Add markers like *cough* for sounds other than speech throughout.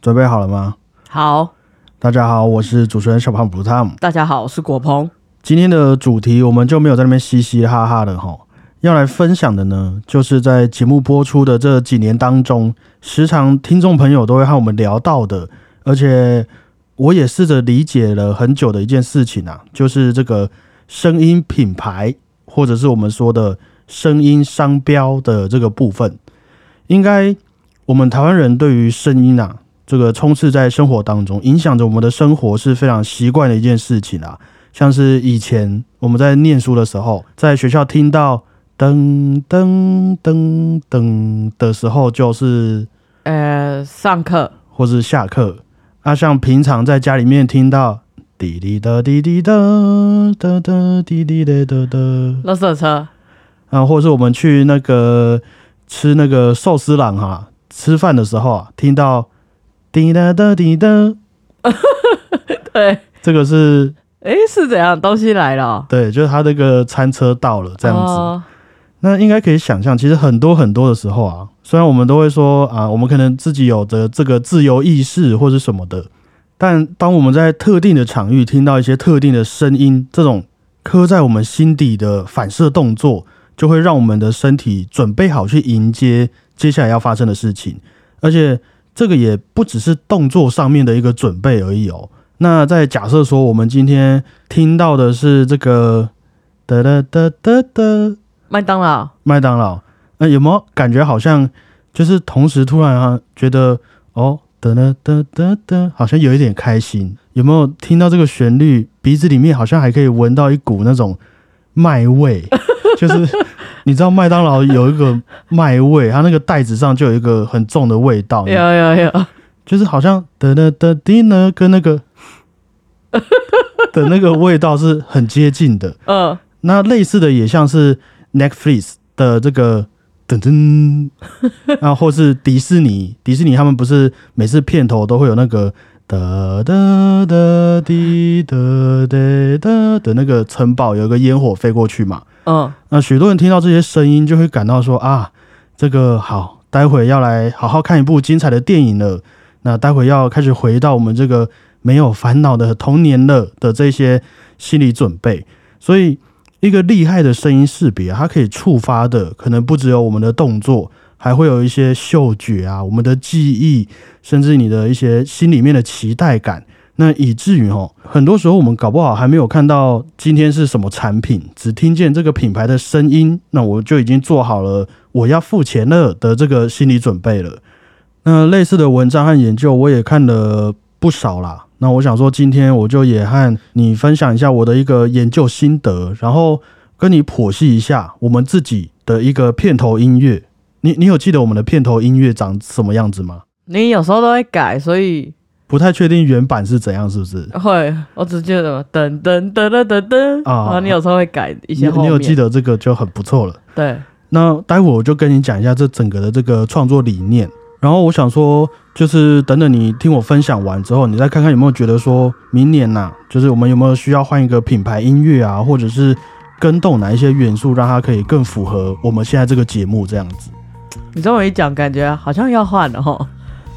准备好了吗？好，大家好，我是主持人小胖不汤。大家好，我是果鹏。今天的主题我们就没有在那边嘻嘻哈哈的哈，要来分享的呢，就是在节目播出的这几年当中，时常听众朋友都会和我们聊到的，而且我也试着理解了很久的一件事情啊，就是这个声音品牌，或者是我们说的声音商标的这个部分，应该我们台湾人对于声音啊，这个充斥在生活当中，影响着我们的生活是非常习惯的一件事情啊。像是以前我们在念书的时候，在学校听到噔噔噔噔的时候，就是呃，上课或是下课。啊，像平常在家里面听到滴滴的滴滴答哒哒滴滴的哒哒，垃圾车，啊，或者是我们去那个吃那个寿司郎哈，吃饭的时候啊，听到滴答答滴答，*laughs* 对，这个是诶，是怎样？东西来了？哦，对，就是他那个餐车到了这样子。哦。那应该可以想象，其实很多很多的时候啊，虽然我们都会说啊，我们可能自己有着这个自由意识或是什么的，但当我们在特定的场域听到一些特定的声音，这种刻在我们心底的反射动作，就会让我们的身体准备好去迎接接下来要发生的事情，而且这个也不只是动作上面的一个准备而已哦。那在假设说我们今天听到的是这个哒哒哒哒哒。麦当劳，麦当劳，那、有没有感觉好像就是同时突然啊觉得哦哒哒哒哒哒，好像有一点开心？有没有听到这个旋律，鼻子里面好像还可以闻到一股那种麦味？就是你知道麦当劳有一个 *laughs* 麦味，它那个袋子上就有一个很重的味道，有有有，就是好像的的的滴呢，跟那个 *laughs* 的那个味道是很接近的。嗯，那类似的也像是 Netflix 的这个噔噔，*laughs* 啊，或是迪士尼，迪士尼他们不是每次片头都会有那个哒哒哒滴哒哒哒的那个城堡有一个烟火飞过去嘛？嗯，那许多人听到这些声音，就会感到说啊，这个好，待会要来好好看一部精彩的电影了。那待会要开始回到我们这个没有烦恼的童年了的这些心理准备。所以，一个厉害的声音识别，它可以触发的可能不只有我们的动作，还会有一些嗅觉啊，我们的记忆，甚至你的一些心里面的期待感。那以至于哦，很多时候我们搞不好还没有看到今天是什么产品，只听见这个品牌的声音，那我就已经做好了我要付钱了的这个心理准备了。那类似的文章和研究我也看了不少啦。那我想说，今天我就也和你分享一下我的一个研究心得，然后跟你剖析一下我们自己的一个片头音乐。你你有记得我们的片头音乐长什么样子吗？你有时候都会改，所以不太确定原版是怎样，是不是？会，我只记得噔噔噔噔噔噔啊然后你有时候会改一你些你有记得这个就很不错了。对，那待会我就跟你讲一下这整个的这个创作理念。然后我想说，就是等等你听我分享完之后，你再看看有没有觉得说明年呐、就是我们有没有需要换一个品牌音乐啊，或者是跟动哪一些元素，让它可以更符合我们现在这个节目这样子。你这么一讲，感觉好像要换了哈。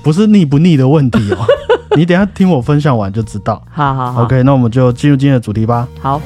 不是腻不腻的问题哦，*laughs* 你等一下听我分享完就知道。好好好 OK，那我们就进入今天的主题吧。好，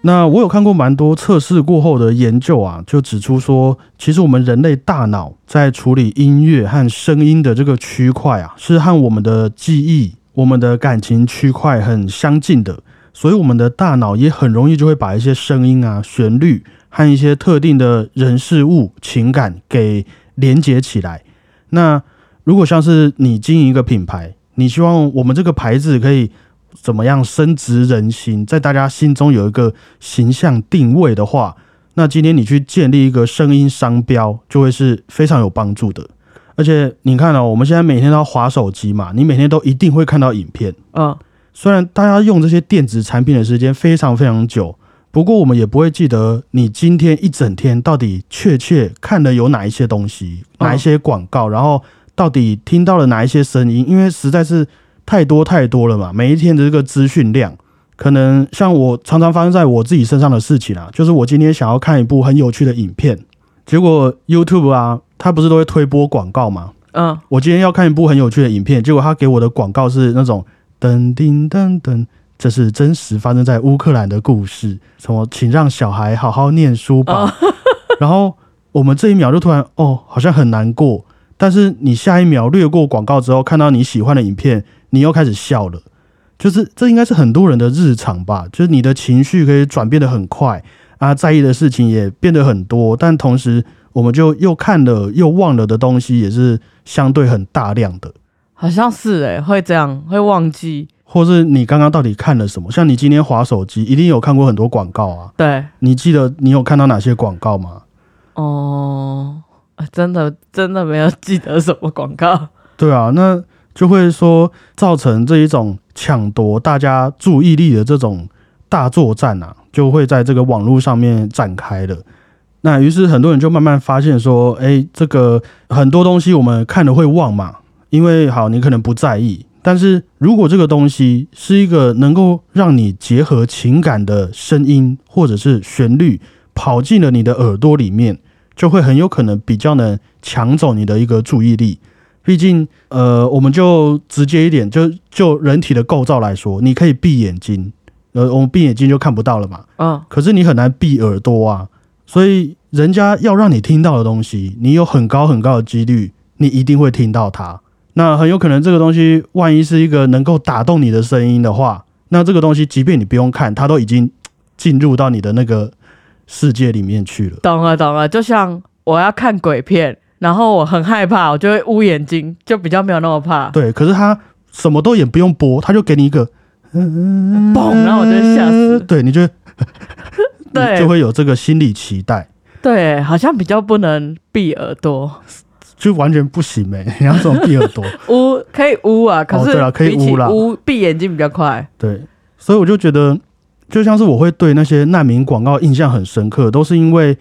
那我有看过蛮多测试过后的研究啊，就指出说，其实我们人类大脑在处理音乐和声音的这个区块啊，是和我们的记忆、我们的感情区块很相近的，所以我们的大脑也很容易就会把一些声音啊、旋律和一些特定的人事物、情感给连接起来。那如果像是你经营一个品牌，你希望我们这个牌子可以怎么样深植人心，在大家心中有一个形象定位的话，那今天你去建立一个声音商标，就会是非常有帮助的。而且你看哦，我们现在每天都要划手机嘛，你每天都一定会看到影片。嗯，虽然大家用这些电子产品的时间非常非常久，不过我们也不会记得你今天一整天到底确切看了有哪一些东西，嗯哪一些广告，然后到底听到了哪一些声音，因为实在是太多太多了嘛，每一天的这个资讯量。可能像我常常发生在我自己身上的事情啊，就是我今天想要看一部很有趣的影片，结果 YouTube 啊，它不是都会推播广告吗？嗯，我今天要看一部很有趣的影片，结果他给我的广告是那种噔叮噔噔，这是真实发生在乌克兰的故事，什么请让小孩好好念书吧。哦 *laughs* 然后我们这一秒就突然哦，好像很难过，但是你下一秒略过广告之后，看到你喜欢的影片，你又开始笑了。就是这应该是很多人的日常吧，就是你的情绪可以转变的很快啊，在意的事情也变得很多，但同时我们就又看了又忘了的东西也是相对很大量的，好像是哎、会这样，会忘记。或是你刚刚到底看了什么？像你今天划手机，一定有看过很多广告啊，对，你记得你有看到哪些广告吗？哦、啊真的真的没有记得什么广告。对啊，那就会说造成这一种抢夺大家注意力的这种大作战啊，就会在这个网络上面展开了。那于是很多人就慢慢发现说，哎，这个很多东西我们看了会忘嘛，因为好你可能不在意，但是如果这个东西是一个能够让你结合情感的声音或者是旋律跑进了你的耳朵里面，就会很有可能比较能抢走你的一个注意力。毕竟，呃，我们就直接一点，就就人体的构造来说，你可以闭眼睛，呃，我们闭眼睛就看不到了嘛。嗯，可是你很难闭耳朵啊，所以人家要让你听到的东西，你有很高很高的几率，你一定会听到它。那很有可能这个东西，万一是一个能够打动你的声音的话，那这个东西即便你不用看，它都已经进入到你的那个世界里面去了。懂了懂了。就像我要看鬼片，然后我很害怕，我就会捂眼睛，就比较没有那么怕。对，可是它什么都也不用播，它就给你一个嘣，然后我就会吓死。对，你就你 *laughs* 对就会有这个心理期待，对，好像比较不能闭耳朵，就完全不行哎、你要怎么闭耳朵？*laughs* 捂可以捂啊，可是哦对了可以捂啦。捂闭眼睛比较快。对，所以我就觉得，就像是我会对那些难民广告印象很深刻，都是因为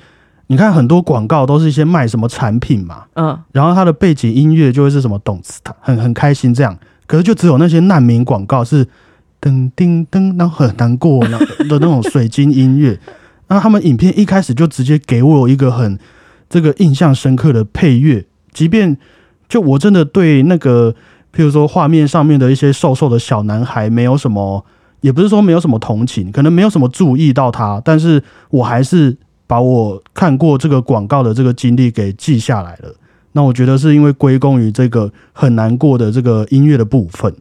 你看很多广告都是一些卖什么产品嘛，嗯，然后它的背景音乐就会是什么动词，很很开心这样，可是就只有那些难民广告是噔叮噔，然后很难过然后的那种水晶音乐，*laughs* 那他们影片一开始就直接给我一个很这个印象深刻的配乐，即便就我真的对那个，譬如说画面上面的一些瘦瘦的小男孩没有什么，也不是说没有什么同情，可能没有什么注意到他，但是我还是把我看过这个广告的这个经历给记下来了。那我觉得是因为归功于这个很难过的这个音乐的部分。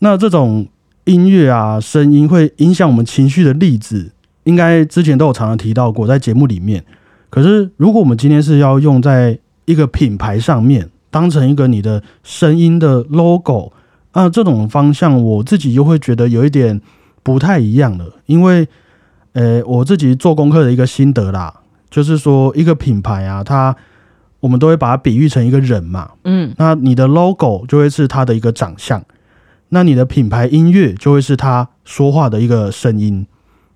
那这种音乐啊，声音会影响我们情绪的例子，应该之前都有常常提到过，在节目里面。可是如果我们今天是要用在一个品牌上面，当成一个你的声音的 logo，啊，这种方向我自己又会觉得有一点不太一样了，因为，呃，我自己做功课的一个心得啦，就是说一个品牌啊，它我们都会把它比喻成一个人嘛，嗯，那你的 logo 就会是它的一个长相，那你的品牌音乐就会是他说话的一个声音。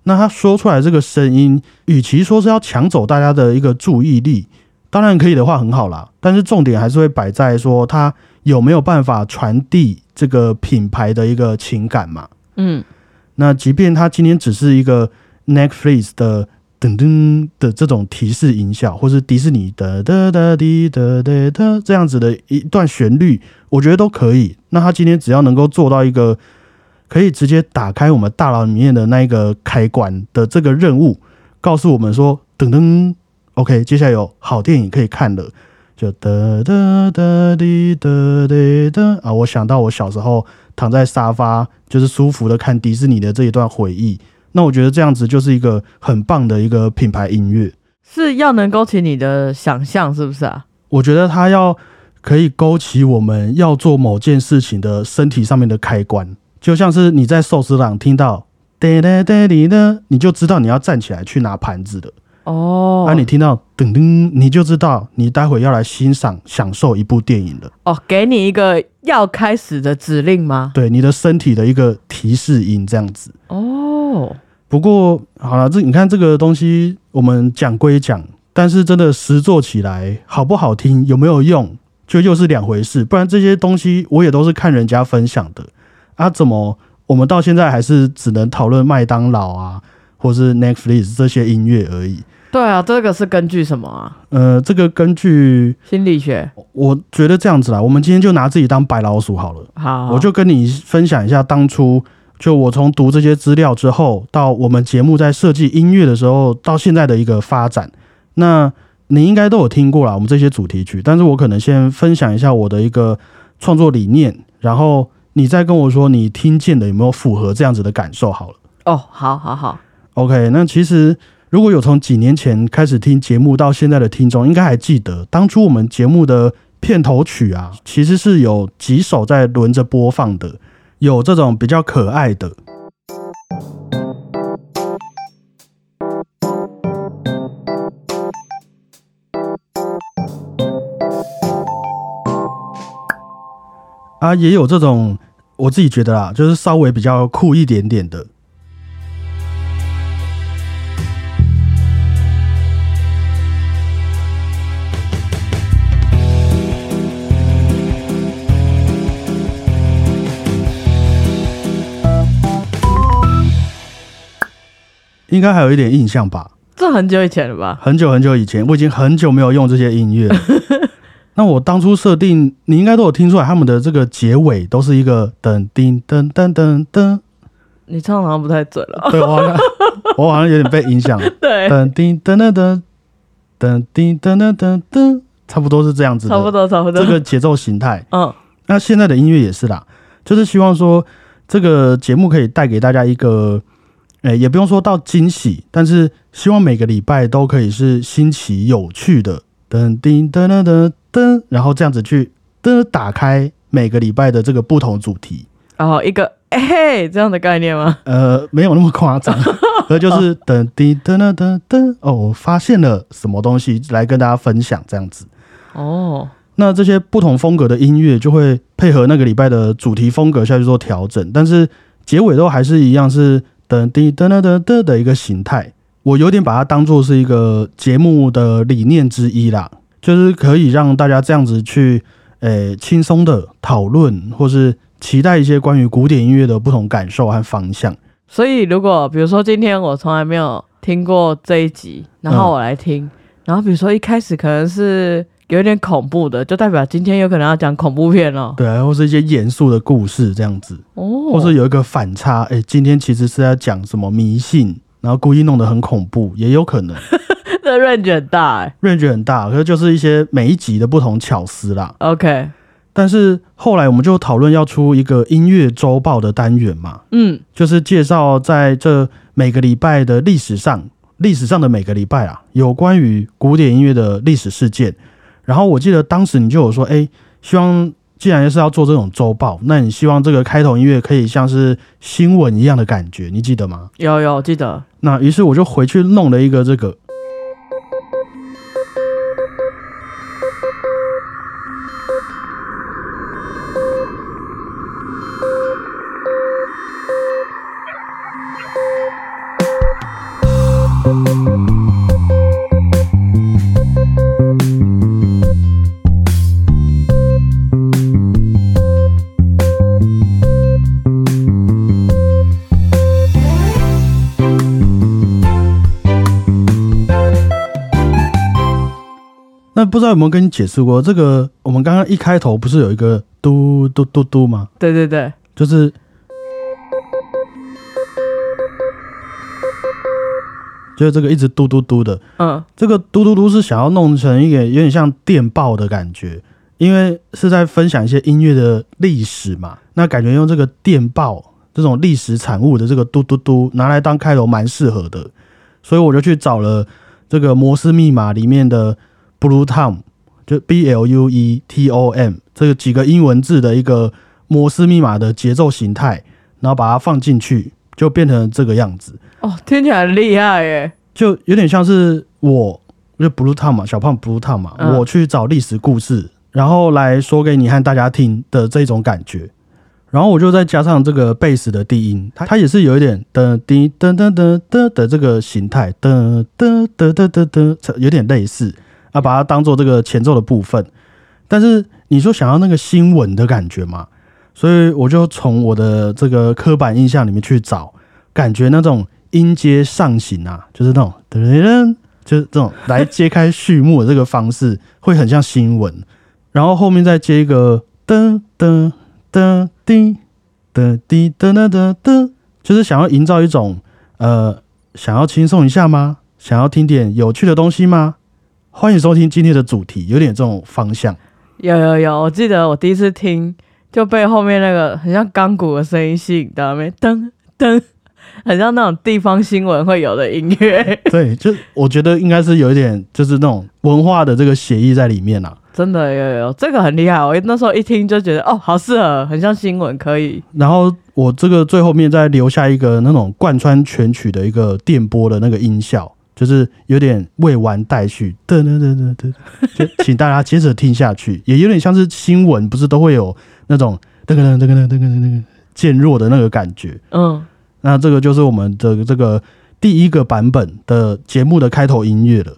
那他说出来这个声音，与其说是要抢走大家的一个注意力，当然可以的话很好啦，但是重点还是会摆在说它有没有办法传递这个品牌的一个情感嘛。嗯，那即便它今天只是一个 Netflix 的噔噔的这种提示音效，或是迪士尼的哒哒滴哒哒哒这样子的一段旋律，我觉得都可以。那它今天只要能够做到一个可以直接打开我们大脑里面的那一个开关的这个任务，告诉我们说噔噔，OK，接下来有好电影可以看了。就哒哒哒滴哒滴哒啊！我想到我小时候躺在沙发，就是舒服的看迪士尼的这一段回忆。那我觉得这样子就是一个很棒的一个品牌音乐。是要能勾起你的想象，是不是啊？我觉得它要可以勾起我们要做某件事情的身体上面的开关，就像是你在寿司郎听到哒哒哒滴的，你就知道你要站起来去拿盘子的。哦，啊，你听到噔噔，你就知道你待会要来欣赏、享受一部电影了。哦，给你一个要开始的指令吗？对你的身体的一个提示音，这样子。哦，不过好了，这你看这个东西，我们讲归讲，但是真的实做起来好不好听，有没有用，就又是两回事。不然这些东西我也都是看人家分享的啊，怎么我们到现在还是只能讨论麦当劳啊，或是 Netflix 这些音乐而已？对啊，这个是根据什么啊？呃，这个根据心理学。我觉得这样子啦，我们今天就拿自己当白老鼠好了。好，我就跟你分享一下当初就我从读这些资料之后，到我们节目在设计音乐的时候，到现在的一个发展。那你应该都有听过啦，我们这些主题曲，但是我可能先分享一下我的一个创作理念，然后你再跟我说你听见的有没有符合这样子的感受好了。哦，好好好，OK，那其实。如果有从几年前开始听节目到现在的听众，应该还记得当初我们节目的片头曲啊，其实是有几首在轮着播放的，有这种比较可爱的啊，也有这种我自己觉得啊，就是稍微比较酷一点点的。应该还有一点印象吧？这很久以前了吧？很久很久以前，我已经很久没有用这些音乐。*laughs* 那我当初设定，你应该都有听出来，他们的这个结尾都是一个噔叮噔噔噔噔。你唱好像不太准了。对我好像，*laughs* 我好像有点被影响。对，噔叮噔噔噔噔叮噔噔噔噔，差不多是这样子。差不多，差不多。这个节奏形态。嗯。那现在的音乐也是啦，就是希望说这个节目可以带给大家一个。哎，也不用说到惊喜，但是希望每个礼拜都可以是新奇有趣的，噔叮噔噔噔噔，然后这样子去噔打开每个礼拜的这个不同主题，然后一个哎这样的概念吗？呃，没有那么夸张，而就是噔叮噔噔噔噔，哦，我发现了什么东西来跟大家分享这样子。哦，那这些不同风格的音乐就会配合那个礼拜的主题风格下去做调整，但是结尾都还是一样是。噔滴噔噔噔噔的一个形态，我有点把它当做是一个节目的理念之一啦，就是可以让大家这样子去，诶，轻松的讨论，或是期待一些关于古典音乐的不同感受和方向。所以，如果比如说今天我从来没有听过这一集，然后我来听，然后比如说一开始可能是。有点恐怖的，就代表今天有可能要讲恐怖片哦。对啊，或是一些严肃的故事这样子。哦。或是有一个反差，哎，今天其实是在讲什么迷信，然后故意弄得很恐怖，也有可能。*laughs* 这 range 很大哎。range 很大，可是就是一些每一集的不同巧思啦。OK。但是后来我们就讨论要出一个音乐周报的单元嘛。嗯。就是介绍在这每个礼拜的历史上，历史上的每个礼拜啊，有关于古典音乐的历史事件。然后我记得当时你就有说，哎，希望既然是要做这种周报，那你希望这个开头音乐可以像是新闻一样的感觉，你记得吗？有有记得。那于是我就回去弄了一个这个。不知道有没有跟你解释过这个？我们刚刚一开头不是有一个嘟嘟嘟嘟吗？对对对，就是，就是这个一直嘟嘟嘟的。嗯，这个嘟嘟嘟是想要弄成一个有点像电报的感觉，因为是在分享一些音乐的历史嘛。那感觉用这个电报这种历史产物的这个嘟嘟嘟拿来当开头蛮适合的，所以我就去找了这个摩斯密码里面的。Blue Tom 就 B L U E T O M 这个几个英文字的一个摩斯密码的节奏形态，然后把它放进去，就变成这个样子。哦，听起来很厉害耶！就有点像是我，就 Blue Tom 嘛，小胖 Blue Tom 嘛，我去找历史故事，然后来说给你和大家听的这种感觉。然后我就再加上这个贝斯的低音，它它也是有一点噔滴噔噔噔噔的这个形态，噔噔噔噔噔噔，有点类似。啊，把它当做这个前奏的部分，但是你说想要那个新闻的感觉嘛，所以我就从我的这个刻板印象里面去找，感觉那种音阶上行啊，就是那种噔噔就是这种来揭开序幕的这个方式，会很像新闻。然后后面再接一个噔噔噔滴噔滴噔噔噔噔，就是想要营造一种呃，想要轻松一下吗？想要听点有趣的东西吗？欢迎收听今天的主题，有点这种方向。有有有，我记得我第一次听就被后面那个很像钢鼓的声音吸引到，没噔噔，很像那种地方新闻会有的音乐。*laughs* 对，就我觉得应该是有一点，就是那种文化的这个协议在里面啊。真的有有有，这个很厉害。我那时候一听就觉得，哦，好适合，很像新闻，可以。然后我这个最后面再留下一个那种贯穿全曲的一个电波的那个音效。就是有点未完待续，噔噔噔噔噔，就请大家接着听下去，也有点像是新闻，不是都会有那种噔噔噔噔噔噔噔渐弱的那个感觉。嗯，那这个就是我们的这个第一个版本的节目的开头音乐了。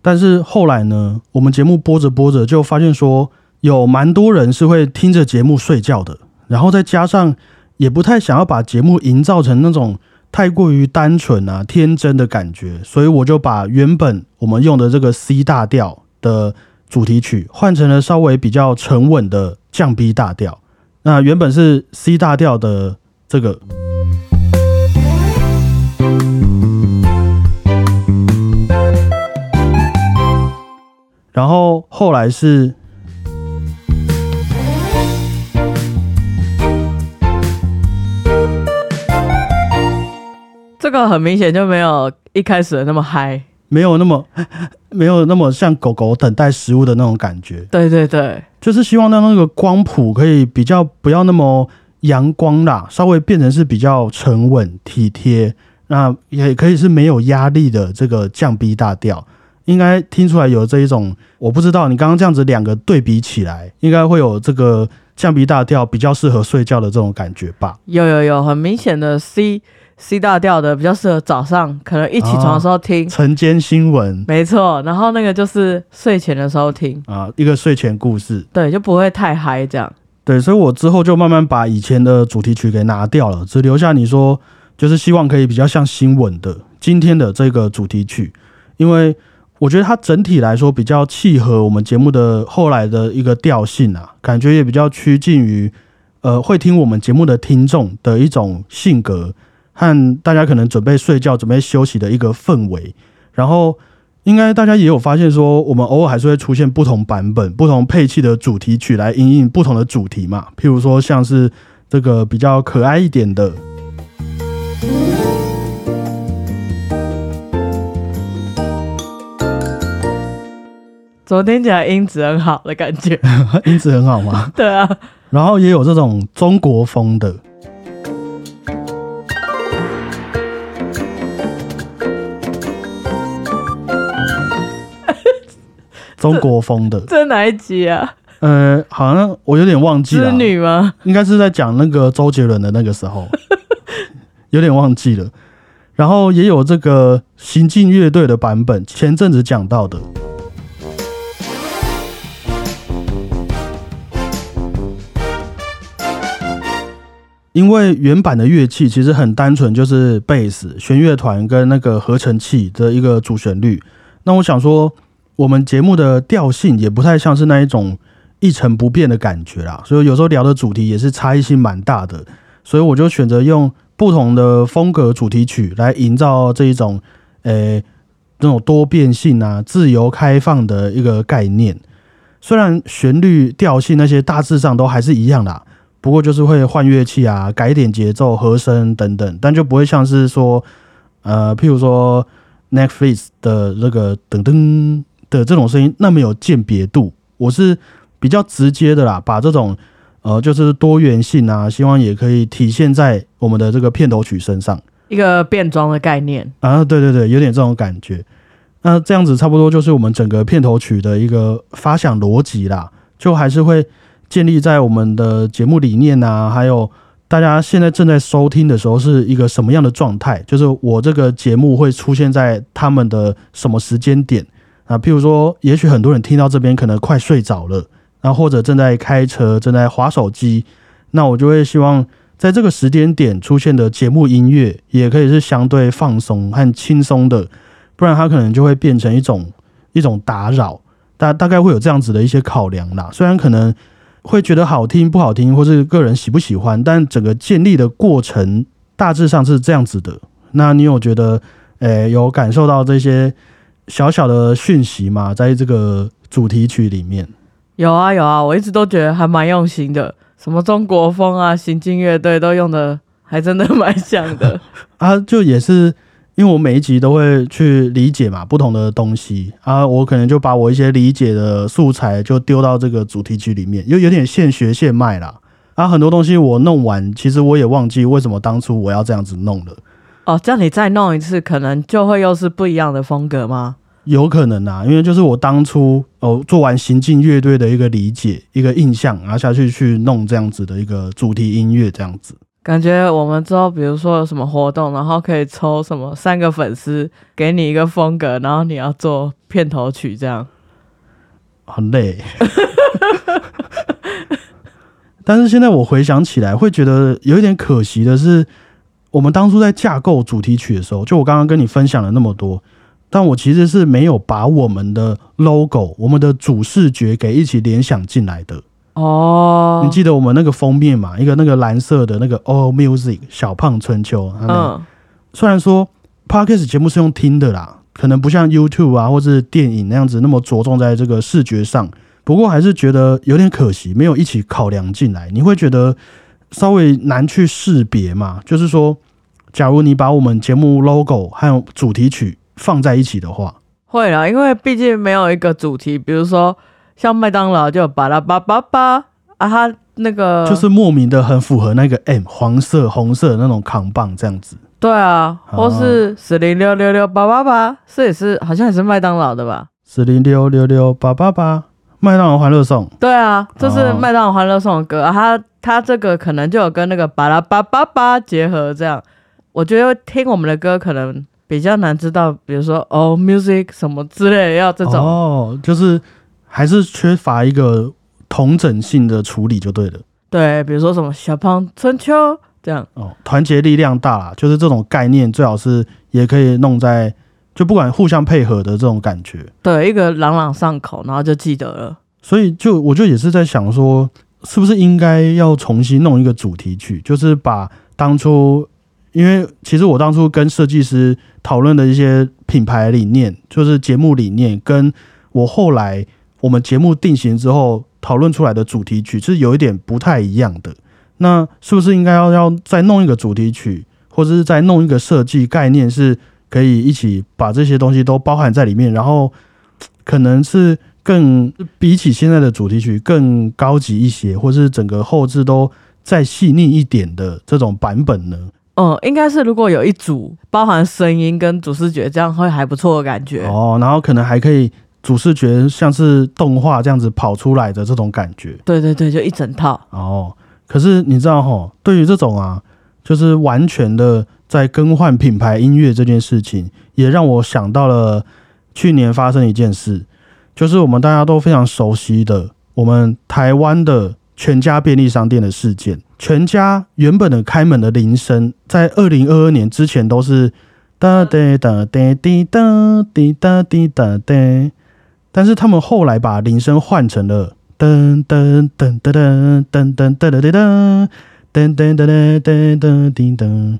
但是后来呢，我们节目播着播着就发现说，有蛮多人是会听着节目睡觉的，然后再加上也不太想要把节目营造成那种。太过于单纯啊，天真的感觉，所以我就把原本我们用的这个 C 大调的主题曲换成了稍微比较沉稳的降 B 大调。那原本是 C 大调的这个，然后后来是。这个很明显就没有一开始的那么嗨，没有那么没有那么像狗狗等待食物的那种感觉。对对对，就是希望让那个光谱可以比较不要那么阳光啦，稍微变成是比较沉稳体贴，那也可以是没有压力的这个降 B 大调，应该听出来有这一种，我不知道你刚刚这样子两个对比起来，应该会有这个降 B 大调比较适合睡觉的这种感觉吧？有有有，很明显的 C。C 大调的比较适合早上，可能一起床的时候听晨间新闻，没错。然后那个就是睡前的时候听啊，一个睡前故事，对，就不会太嗨这样。对，所以我之后就慢慢把以前的主题曲给拿掉了，只留下你说就是希望可以比较像新闻的今天的这个主题曲，因为我觉得它整体来说比较契合我们节目的后来的一个调性啊，感觉也比较趋近于呃会听我们节目的听众的一种性格。和大家可能准备睡觉、准备休息的一个氛围，然后应该大家也有发现说，我们偶尔还是会出现不同版本、不同配器的主题曲来应应不同的主题嘛。譬如说，像是这个比较可爱一点的，昨天讲音质很好的感觉，*laughs* 音质很好吗？*laughs* 对啊，然后也有这种中国风的。中国风的，这哪一集啊？呃，好像我有点忘记了。织女吗？应该是在讲那个周杰伦的那个时候，*laughs* 有点忘记了。然后也有这个行进乐队的版本，前阵子讲到的。因为原版的乐器其实很单纯，就是贝斯、弦乐团跟那个合成器的一个主旋律。那我想说。我们节目的调性也不太像是那一种一成不变的感觉啦，所以有时候聊的主题也是差异性蛮大的，所以我就选择用不同的风格主题曲来营造这一种，诶，那种多变性啊、自由开放的一个概念。虽然旋律、调性那些大致上都还是一样的，不过就是会换乐器啊、改点节奏、和声等等，但就不会像是说，呃，譬如说 Netflix 的那个噔噔。的这种声音那么有鉴别度，我是比较直接的啦，把这种呃就是多元性啊，希望也可以体现在我们的这个片头曲身上，一个变装的概念啊，对对对，有点这种感觉。那这样子差不多就是我们整个片头曲的一个发想逻辑啦，就还是会建立在我们的节目理念啊，还有大家现在正在收听的时候是一个什么样的状态，就是我这个节目会出现在他们的什么时间点。啊，譬如说，也许很多人听到这边可能快睡着了，然后或者正在开车、正在划手机，那我就会希望在这个时间点出现的节目音乐，也可以是相对放松和轻松的，不然它可能就会变成一种一种打扰。大大概会有这样子的一些考量啦。虽然可能会觉得好听不好听，或是个人喜不喜欢，但整个建立的过程大致上是这样子的。那你有觉得，诶、有感受到这些小小的讯息嘛？在这个主题曲里面，有啊有啊，我一直都觉得还蛮用心的，什么中国风啊、行进乐队都用的，还真的蛮像的。*laughs* 啊，就也是因为我每一集都会去理解嘛，不同的东西啊，我可能就把我一些理解的素材就丢到这个主题曲里面，又有点现学现卖啦。啊，很多东西我弄完，其实我也忘记为什么当初我要这样子弄了，哦，这样你再弄一次，可能就会又是不一样的风格吗？有可能啊，因为就是我当初哦做完行进乐队的一个理解、一个印象，然后下去去弄这样子的一个主题音乐，这样子。感觉我们之后，比如说有什么活动，然后可以抽什么三个粉丝，给你一个风格，然后你要做片头曲，这样。很累。*laughs* 但是现在我回想起来，会觉得有一点可惜的是，我们当初在架构主题曲的时候，就我刚刚跟你分享了那么多，但我其实是没有把我们的 logo、我们的主视觉给一起联想进来的。哦，你记得我们那个封面嘛？一个那个蓝色的那个 All Music 小胖春秋，嗯，嗯，虽然说 Podcast 节目是用听的啦，可能不像 YouTube 啊或是电影那样子那么着重在这个视觉上，不过还是觉得有点可惜，没有一起考量进来。你会觉得稍微难去识别嘛？就是说，假如你把我们节目 logo 和主题曲放在一起的话，会啦，因为毕竟没有一个主题，比如说像麦当劳就巴拉巴巴巴啊，它那个就是莫名的很符合那个 M 黄色、红色的那种扛棒这样子。对啊，或哦是四零六六六八八八，这也是好像也是麦当劳的吧？四零六六六八八八，麦当劳欢乐颂。对啊，这是哦麦当劳欢乐颂的歌，啊、它它这个可能就有跟那个巴拉巴巴巴结合，这样我觉得听我们的歌可能比较难知道，比如说哦 music 什么之类的，要这种、哦，就是还是缺乏一个同整性的处理就对了。对，比如说什么小胖春秋这样，哦，团结力量大啦，就是这种概念最好是也可以弄在，就不管互相配合的这种感觉。对，一个朗朗上口，然后就记得了。所以就我就也是在想说，是不是应该要重新弄一个主题曲，就是把当初，因为其实我当初跟设计师讨论的一些品牌理念，就是节目理念，跟我后来我们节目定型之后讨论出来的主题曲是有一点不太一样的。那是不是应该要要再弄一个主题曲，或者是再弄一个设计概念，是可以一起把这些东西都包含在里面，然后可能是更比起现在的主题曲更高级一些，或是整个后置都再细腻一点的这种版本呢？嗯，应该是如果有一组包含声音跟主视觉，这样会还不错的感觉。哦，然后可能还可以主视觉像是动画这样子跑出来的这种感觉。对对对，就一整套。哦，可是你知道哈，对于这种啊，就是完全的在更换品牌音乐这件事情，也让我想到了去年发生一件事，就是我们大家都非常熟悉的，我们台湾的全家便利商店的事件。全家原本的开门的铃声，在二零二二年之前都是哒哒哒哒滴哒滴哒滴哒哒，但是他们后来把铃声换成了噔噔噔噔噔噔噔噔噔噔噔噔噔噔噔噔噔叮噔。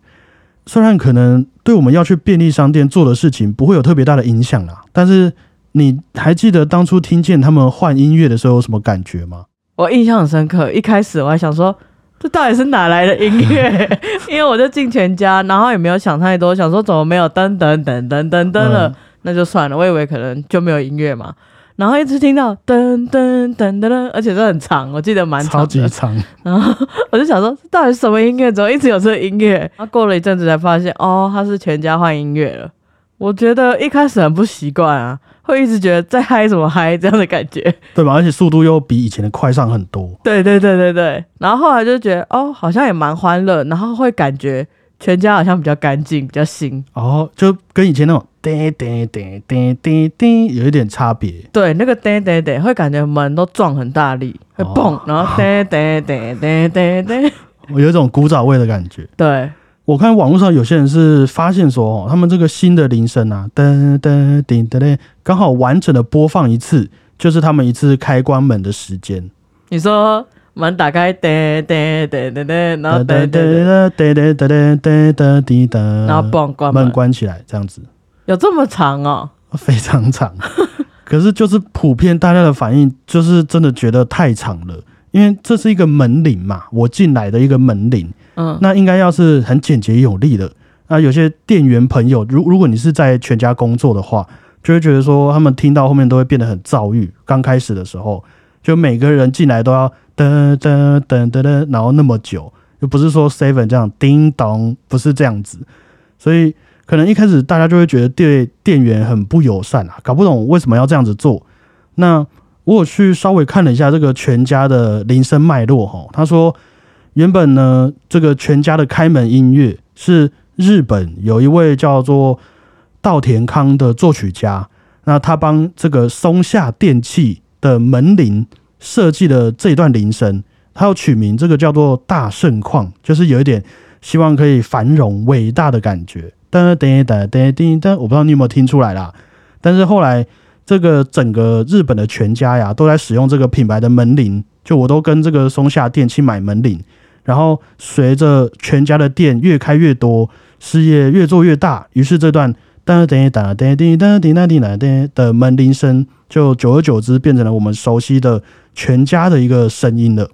虽然可能对我们要去便利商店做的事情不会有特别大的影响啦，但是你还记得当初听见他们换音乐的时候有什么感觉吗？我印象很深刻，一开始我还想说，这到底是哪来的音乐？*laughs* 因为我就进全家，然后也没有想太多，想说怎么没有噔噔噔噔噔噔了，嗯那就算了。我以为可能就没有音乐嘛，然后一直听到噔噔噔噔噔，而且这很长，我记得蛮超长的。级长，然后我就想说，这到底是什么音乐？怎么一直有这个音乐？然后过了一阵子才发现，哦，他是全家换音乐了。我觉得一开始很不习惯啊，会一直觉得在嗨什么嗨这样的感觉。*laughs* 对吧？而且速度又比以前的快上很多。对对对对对，然后后来就觉得哦，好像也蛮欢乐，然后会感觉全家好像比较干净，比较新。哦，就跟以前那种叮叮叮叮叮叮有一点差别。对，那个叮叮叮会感觉门都撞很大力，会哦砰，然后叮叮叮叮叮叮。我 *laughs* 有一种古早味的感觉。对，我看网络上有些人是发现说，哦，他们这个新的铃声啊，噔噔叮噔嘞，刚好完整的播放一次，就是他们一次开关门的时间。你说门打开，噔噔噔噔噔，然后噔噔噔，噔噔噔噔噔噔滴噔，然后嘣关门门，关起来，这样子有这么长哦？非常长。*laughs* 可是就是普遍大家的反应，就是真的觉得太长了，因为这是一个门铃嘛，我进来的一个门铃。嗯，那应该要是很简洁有力的。那有些店员朋友，如如果你是在全家工作的话，就会觉得说他们听到后面都会变得很躁郁。刚开始的时候，就每个人进来都要噔噔噔噔噔，然后那么久，又不是说 seven 这样叮咚，不是这样子，所以可能一开始大家就会觉得对店员很不友善啊，搞不懂为什么要这样子做。那我去稍微看了一下这个全家的铃声脉络哈，他说。原本呢，这个全家的开门音乐是日本有一位叫做稻田康的作曲家，那他帮这个松下电器的门铃设计了这一段铃声，他要取名这个叫做大盛况，就是有一点希望可以繁荣伟大的感觉。噔噔噔噔噔但，我不知道你有没有听出来啦。但是后来这个整个日本的全家呀，都在使用这个品牌的门铃，就我都跟这个松下电器买门铃。然后随着全家的店越开越多，事业越做越大，于是这段哒哒哒哒滴哒滴哒滴哒滴的门铃声，就久而久之变成了我们熟悉的全家的一个声音了。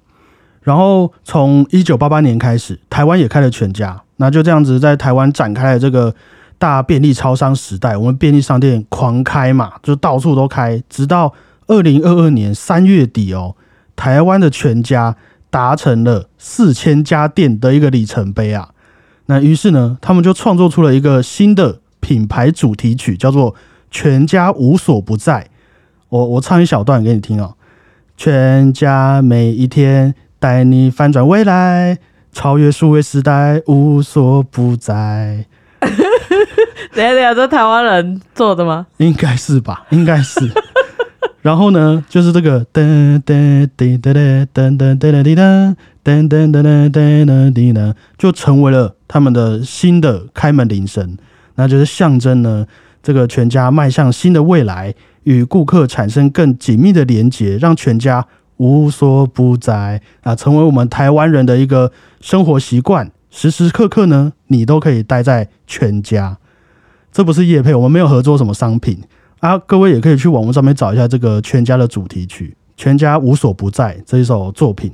然后从一九八八年开始，台湾也开了全家，那就这样子在台湾展开了这个大便利超商时代。我们便利商店狂开嘛，就到处都开，直到二零二二年三月底哦，台湾的全家达成了四千家店的一个里程碑啊。那于是呢，他们就创作出了一个新的品牌主题曲，叫做《全家无所不在》。我我唱一小段给你听哦。全家每一天带你翻转未来，超越数位时代，无所不在。*laughs* 等一下等一下，这台湾人做的吗？应该是吧？应该是。然后呢，就是这个噔噔滴噔噔噔噔噔滴噔噔噔噔噔噔噔滴噔，就成为了他们的新的开门铃声，那就是象征呢这个全家迈向新的未来，与顾客产生更紧密的连接，让全家无所不在啊，成为我们台湾人的一个生活习惯，时时刻刻呢你都可以待在全家。这不是叶配，我们没有合作什么商品。啊，各位也可以去网络上面找一下这个全家的主题曲《全家无所不在》这一首作品。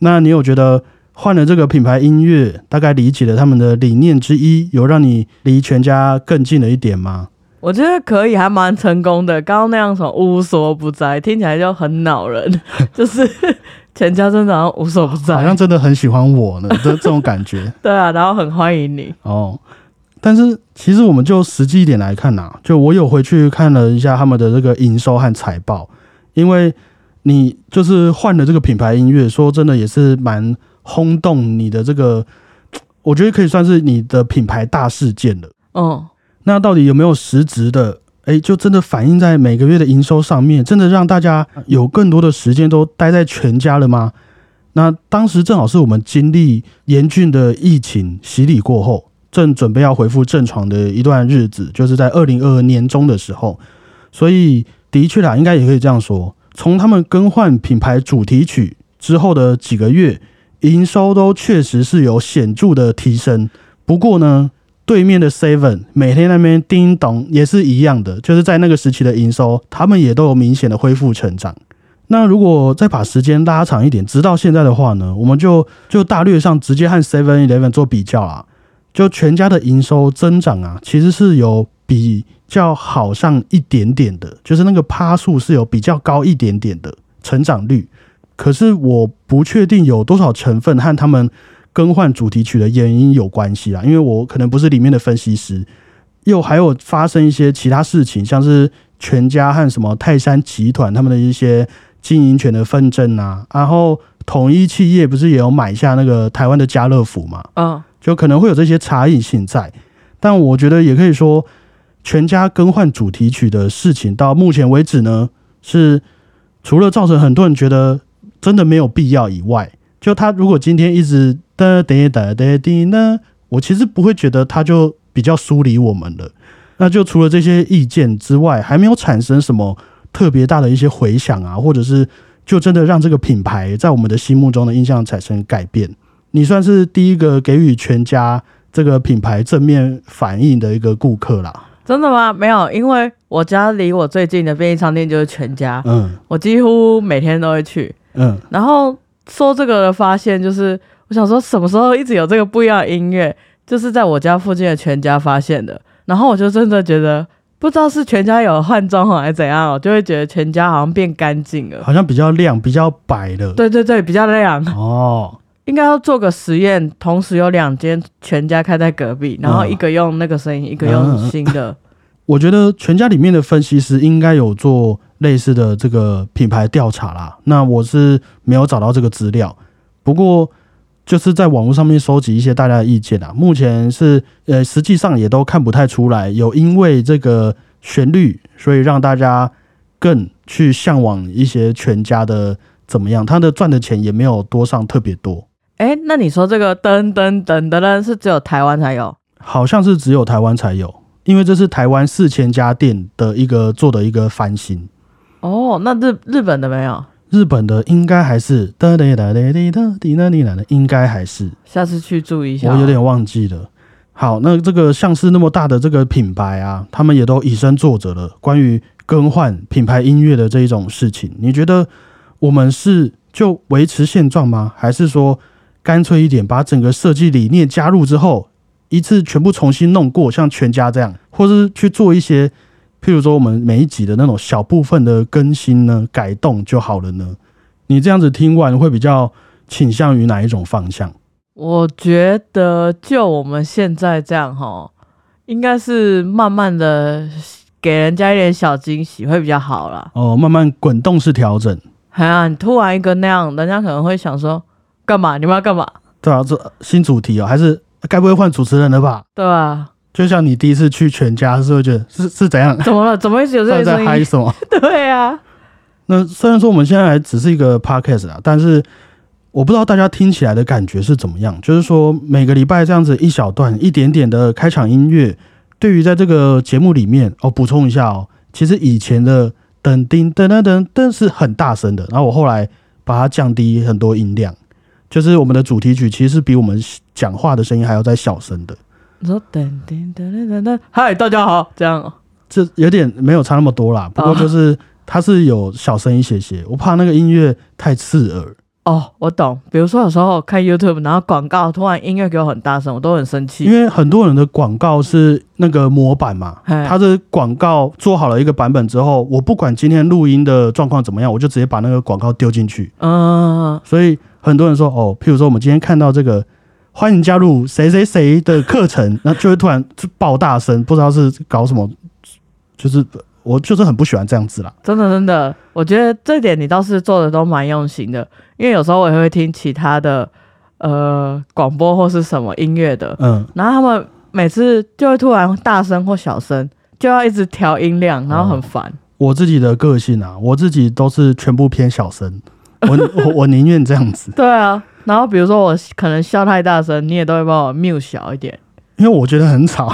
那你有觉得换了这个品牌音乐，大概理解了他们的理念之一，有让你离全家更近了一点吗？我觉得可以，还蛮成功的。刚刚那样什么无所不在，听起来就很恼人，*laughs* 就是全家真的好像无所不在，好像真的很喜欢我呢，这这种感觉 *laughs* 对啊，然后很欢迎你。哦。但是其实我们就实际一点来看呐、就我有回去看了一下他们的这个营收和财报，因为你就是换了这个品牌音乐，说真的也是蛮轰动你的这个，我觉得可以算是你的品牌大事件了。哦，那到底有没有实质的？哎，就真的反映在每个月的营收上面，真的让大家有更多的时间都待在全家了吗？那当时正好是我们经历严峻的疫情洗礼过后，正准备要恢复正常的一段日子，就是在二零二二年中的时候。所以的确啦，应该也可以这样说，从他们更换品牌主题曲之后的几个月，营收都确实是有显著的提升。不过呢，对面的 Seven 每天那边叮咚也是一样的，就是在那个时期的营收，他们也都有明显的恢复成长。那如果再把时间拉长一点，直到现在的话呢，我们就就大略上直接和 Seven Eleven 做比较啦。就全家的营收增长啊，其实是有比较好上一点点的，就是那个趴数是有比较高一点点的成长率。可是我不确定有多少成分和他们更换主题曲的原因有关系啦，因为我可能不是里面的分析师，又还有发生一些其他事情，像是全家和什么泰山集团他们的一些经营权的纷争啊，然后统一企业不是也有买下那个台湾的家乐福嘛？嗯，就可能会有这些差异性在，但我觉得也可以说，全家更换主题曲的事情到目前为止呢，是除了造成很多人觉得真的没有必要以外，就他如果今天一直的哒哒哒滴呢，我其实不会觉得他就比较疏离我们了。那就除了这些意见之外，还没有产生什么特别大的一些回响啊，或者是就真的让这个品牌在我们的心目中的印象产生改变。你算是第一个给予全家这个品牌正面反应的一个顾客啦。真的吗？没有，因为我家离我最近的便利商店就是全家，嗯我几乎每天都会去。嗯，然后说这个的发现就是，我想说什么时候一直有这个不一样的音乐，就是在我家附近的全家发现的。然后我就真的觉得，不知道是全家有换装潢还是怎样，我就会觉得全家好像变干净了。好像比较亮，比较白了。对对对，比较亮。哦，应该要做个实验，同时有两间全家开在隔壁，然后一个用那个声音，一个用新的。我觉得全家里面的分析师应该有做类似的这个品牌调查啦。那我是没有找到这个资料，不过就是在网络上面收集一些大家的意见啊。目前是呃，实际上也都看不太出来有因为这个旋律，所以让大家更去向往一些全家的怎么样，他的赚的钱也没有多上特别多，哎，那你说这个噔噔噔噔噔是只有台湾才有？好像是只有台湾才有。因为这是台湾四千家店的一个做的一个翻新，哦，那日日本的没有？日本的应该还是应该还是下次去注意一下。我有点忘记了。好，那这个像是那么大的这个品牌啊，他们也都以身作则了，关于更换品牌音乐的这一种事情，你觉得我们是就维持现状吗？还是说干脆一点，把整个设计理念加入之后，一次全部重新弄过，像全家这样，或是去做一些，譬如说我们每一集的那种小部分的更新呢、改动就好了呢？你这样子听完会比较倾向于哪一种方向？我觉得就我们现在这样哈，应该是慢慢的给人家一点小惊喜会比较好啦。哦，慢慢滚动式调整，哎呀，你突然一个那样，人家可能会想说，干嘛？你们要干嘛？对啊，这新主题哦，还是该不会换主持人了吧？对啊？就像你第一次去全家，是会觉得是是怎样？怎么了？怎么一直有这个声音？嗨什么？*laughs* 对啊，那虽然说我们现在还只是一个 podcast 啊，但是我不知道大家听起来的感觉是怎么样。就是说每个礼拜这样子一小段、一点点的开场音乐，对于在这个节目里面哦，补充一下哦，其实以前的噔叮噔噔噔噔是很大声的，然后我后来把它降低很多音量，就是我们的主题曲其实是比我们讲话的声音还要再小声的。你说噔噔噔噔噔噔，嗨，大家好，这样哦这有点没有差那么多啦，不过就是它是有小声一些些，我怕那个音乐太刺耳。哦，我懂。比如说有时候看 YouTube，然后广告突然音乐给我很大声，我都很生气。因为很多人的广告是那个模板嘛，嘿它的广告做好了一个版本之后，我不管今天录音的状况怎么样，我就直接把那个广告丢进去。嗯，所以很多人说，哦，譬如说我们今天看到这个，欢迎加入谁谁谁的课程，*laughs* 那就会突然就爆大声，不知道是搞什么，就是我就是很不喜欢这样子啦。真的真的，我觉得这点你倒是做的都蛮用心的。因为有时候我也会听其他的呃广播或是什么音乐的，嗯，然后他们每次就会突然大声或小声，就要一直调音量，然后很烦。我自己的个性啊，我自己都是全部偏小声，我我我宁愿这样子。对啊，然后比如说我可能笑太大声，你也都会帮我 mute 小一点。因为我觉得很吵，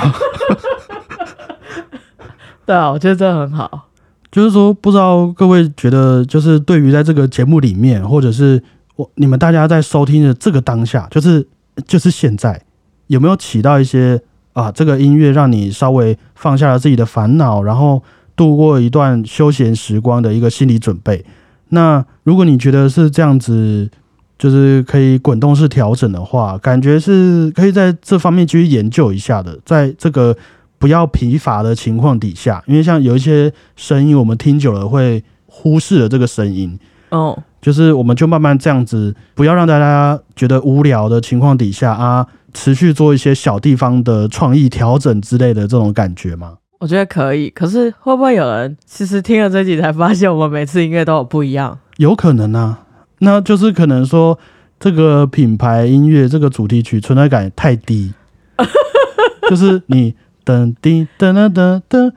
*laughs* 对啊，我觉得这很好。*laughs* 就是说，不知道各位觉得，就是对于在这个节目里面，或者是我你们大家在收听的这个当下，就是就是现在，有没有起到一些啊，这个音乐让你稍微放下了自己的烦恼，然后度过一段休闲时光的一个心理准备？那如果你觉得是这样子，就是可以滚动式调整的话，感觉是可以在这方面继续研究一下的，在这个不要疲乏的情况底下，因为像有一些声音，我们听久了会忽视了这个声音，哦，就是我们就慢慢这样子，不要让大家觉得无聊的情况底下啊，持续做一些小地方的创意调整之类的这种感觉嘛。我觉得可以。可是会不会有人其实听了这集才发现，我们每次音乐都有不一样？有可能啊，那就是可能说这个品牌音乐这个主题曲存在感太低，*laughs* 就是你噔滴噔噔噔噔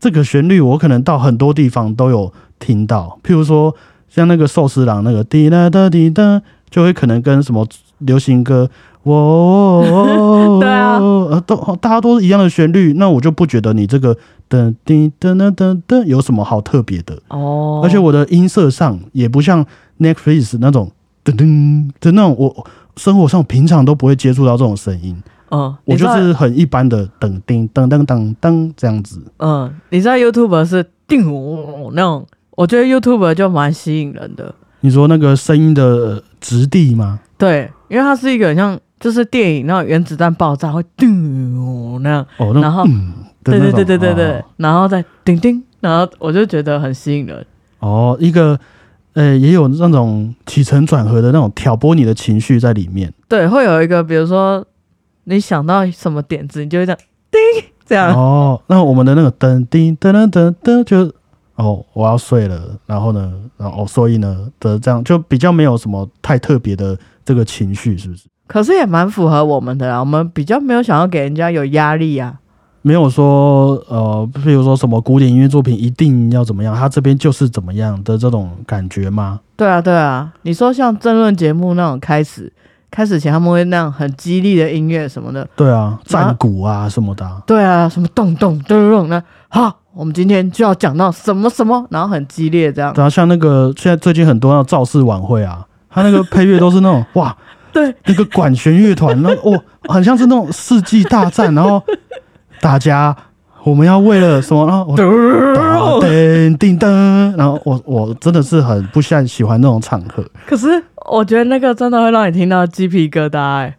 这个旋律，我可能到很多地方都有听到，譬如说像那个寿司郎那个滴啦哒滴哒，就会可能跟什么流行歌我 *laughs* 对啊呃都大家都是一样的旋律，那我就不觉得你这个噔叮噔噔噔噔有什么好特别的。哦，而且我的音色上也不像 Netflix 那种噔噔的那种，我生活上平常都不会接触到这种声音，嗯，我就是很一般的噔叮噔噔噔噔这样子。嗯，你知道 YouTube 是定那种，我觉得 YouTube 就蛮吸引人的，你说那个声音的质地吗？对，因为它是一个很像就是电影那种原子弹爆炸会叮那样，哦，那然后嗯对对对对对对哦，然后再叮叮，然后我就觉得很吸引人。哦，一个呃，也有那种起承转合的那种挑拨你的情绪在里面。对，会有一个，比如说你想到什么点子，你就会这样叮这样。哦，那我们的那个噔叮噔噔噔噔，就哦，我要睡了，然后呢，然后、哦、所以呢的这样就比较没有什么太特别的这个情绪，是不是？可是也蛮符合我们的啦，我们比较没有想要给人家有压力啊。没有说呃，比如说什么古典音乐作品一定要怎么样，他这边就是怎么样的这种感觉吗？对啊，对啊，你说像争论节目那种开始开始前他们会那样很激励的音乐什么的，对啊，战鼓啊什么的啊、对啊，什么咚咚咚咚，那好，我们今天就要讲到什么什么，然后很激烈这样。对啊，像那个现在最近很多那种造势晚会啊，他那个配乐都是那种哇，对，那个管弦乐团，那哦，很像是那种世纪大战，然后大家我们要为了什么？然后我噔叮噔，然后我我真的是很不喜喜欢那种场合。可是我觉得那个真的会让你听到鸡皮疙瘩、哎，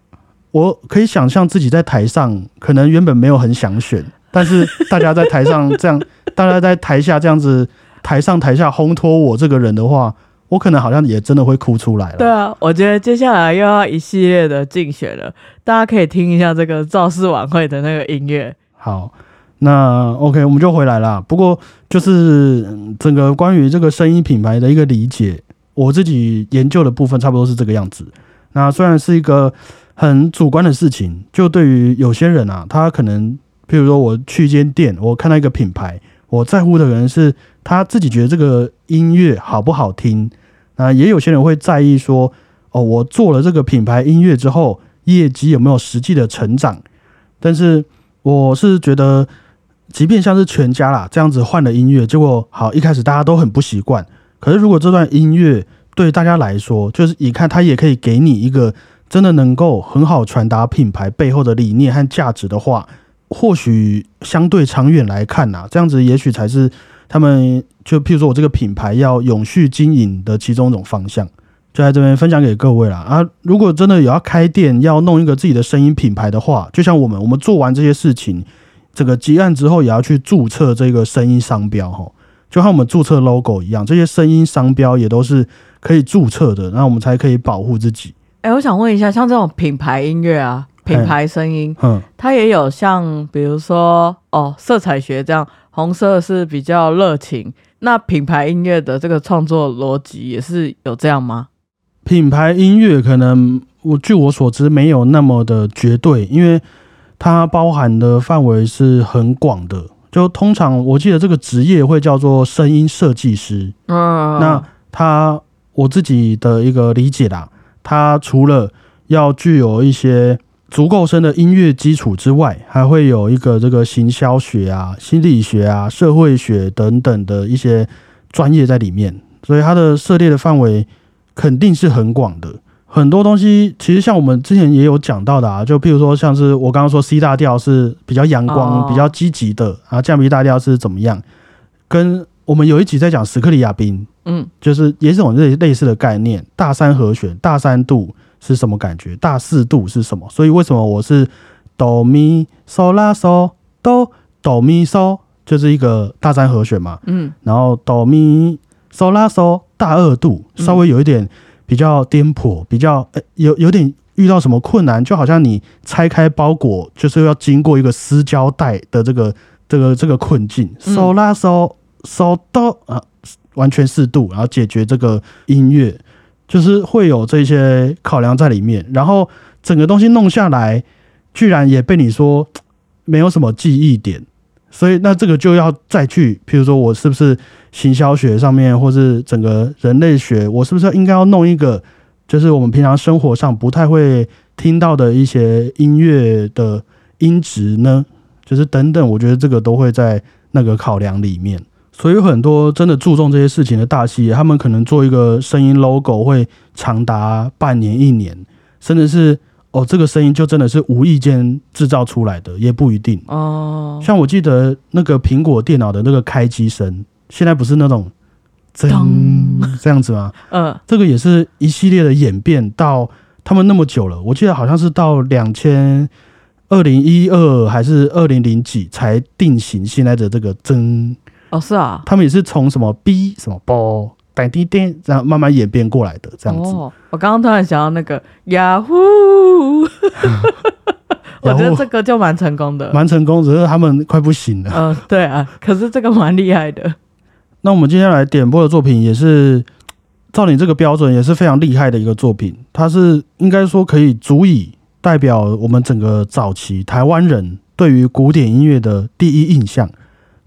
我可以想象自己在台上，可能原本没有很想选，但是大家在台上这样，大家在台下这样子，台上台下烘托我这个人的话，我可能好像也真的会哭出来了。对啊，我觉得接下来又要一系列的竞选了，大家可以听一下这个造势晚会的那个音乐。好，那 OK，我们就回来啦。不过就是嗯整个关于这个声音品牌的一个理解，我自己研究的部分差不多是这个样子。那虽然是一个很主观的事情，就对于有些人啊，他可能，譬如说我去一间店，我看到一个品牌，我在乎的人是他自己觉得这个音乐好不好听。那也有些人会在意说，哦，我做了这个品牌音乐之后，业绩有没有实际的成长？但是我是觉得，即便像是全家啦这样子换了音乐，结果好一开始大家都很不习惯。可是如果这段音乐对大家来说，就是你看它也可以给你一个真的能够很好传达品牌背后的理念和价值的话，或许相对长远来看呐、这样子也许才是他们就譬如说我这个品牌要永续经营的其中一种方向。就在这边分享给各位啦啊！如果真的有要开店，要弄一个自己的声音品牌的话，就像我们，我们做完这些事情，这个结案之后也要去注册这个声音商标哈，就和我们注册 logo 一样，这些声音商标也都是可以注册的，那我们才可以保护自己。哎、我想问一下，像这种品牌音乐啊，品牌声音，嗯，它也有像比如说哦，色彩学这样，红色是比较热情。那品牌音乐的这个创作逻辑也是有这样吗？品牌音乐可能我据我所知没有那么的绝对，因为它包含的范围是很广的。就通常我记得这个职业会叫做声音设计师，嗯，那他我自己的一个理解啦，他除了要具有一些足够深的音乐基础之外，还会有一个这个行销学啊、心理学啊、社会学等等的一些专业在里面，所以它的涉猎的范围肯定是很广的。很多东西其实像我们之前也有讲到的啊，就譬如说像是我刚刚说 C 大调是比较阳光、哦比较积极的，然后降 B 大调是怎么样，跟我们有一集在讲史克里亚宾，嗯，就是也是这种类类似的概念。大三和弦，大三度是什么感觉？大四度是什么？所以为什么我是哆咪嗦拉嗦哆哆咪嗦，就是一个大三和弦嘛。嗯，然后哆咪嗦拉嗦大二度，嗯稍微有一点比较颠簸，比较呃有有点遇到什么困难，就好像你拆开包裹，就是要经过一个撕胶带的这个这个这个困境。嗯嗦拉嗦嗦哆啊，完全四度，然后解决这个音乐，就是会有这些考量在里面。然后整个东西弄下来，居然也被你说没有什么记忆点。所以，那这个就要再去，譬如说我是不是行销学上面，或是整个人类学，我是不是应该要弄一个，就是我们平常生活上不太会听到的一些音乐的音质呢？就是等等，我觉得这个都会在那个考量里面。所以有很多真的注重这些事情的大企业，他们可能做一个声音 logo 会长达半年、一年，甚至是哦，这个声音就真的是无意间制造出来的，也不一定。哦，像我记得那个苹果电脑的那个开机声，现在不是那种当噔这样子吗？*laughs* 嗯，这个也是一系列的演变到他们那么久了，我记得好像是到两千二零一二还是二零零几才定型现在的这个真，哦是啊，他们也是从什么 B 什么波带滴滴这样慢慢演变过来的这样子。哦，我刚刚突然想到那个雅虎，我觉得这个就蛮成功的。蛮成功，只是他们快不行了。嗯，对啊，可是这个蛮厉害的。那我们接下来点播的作品也是照你这个标准也是非常厉害的一个作品，它是应该说可以足以代表我们整个早期台湾人对于古典音乐的第一印象。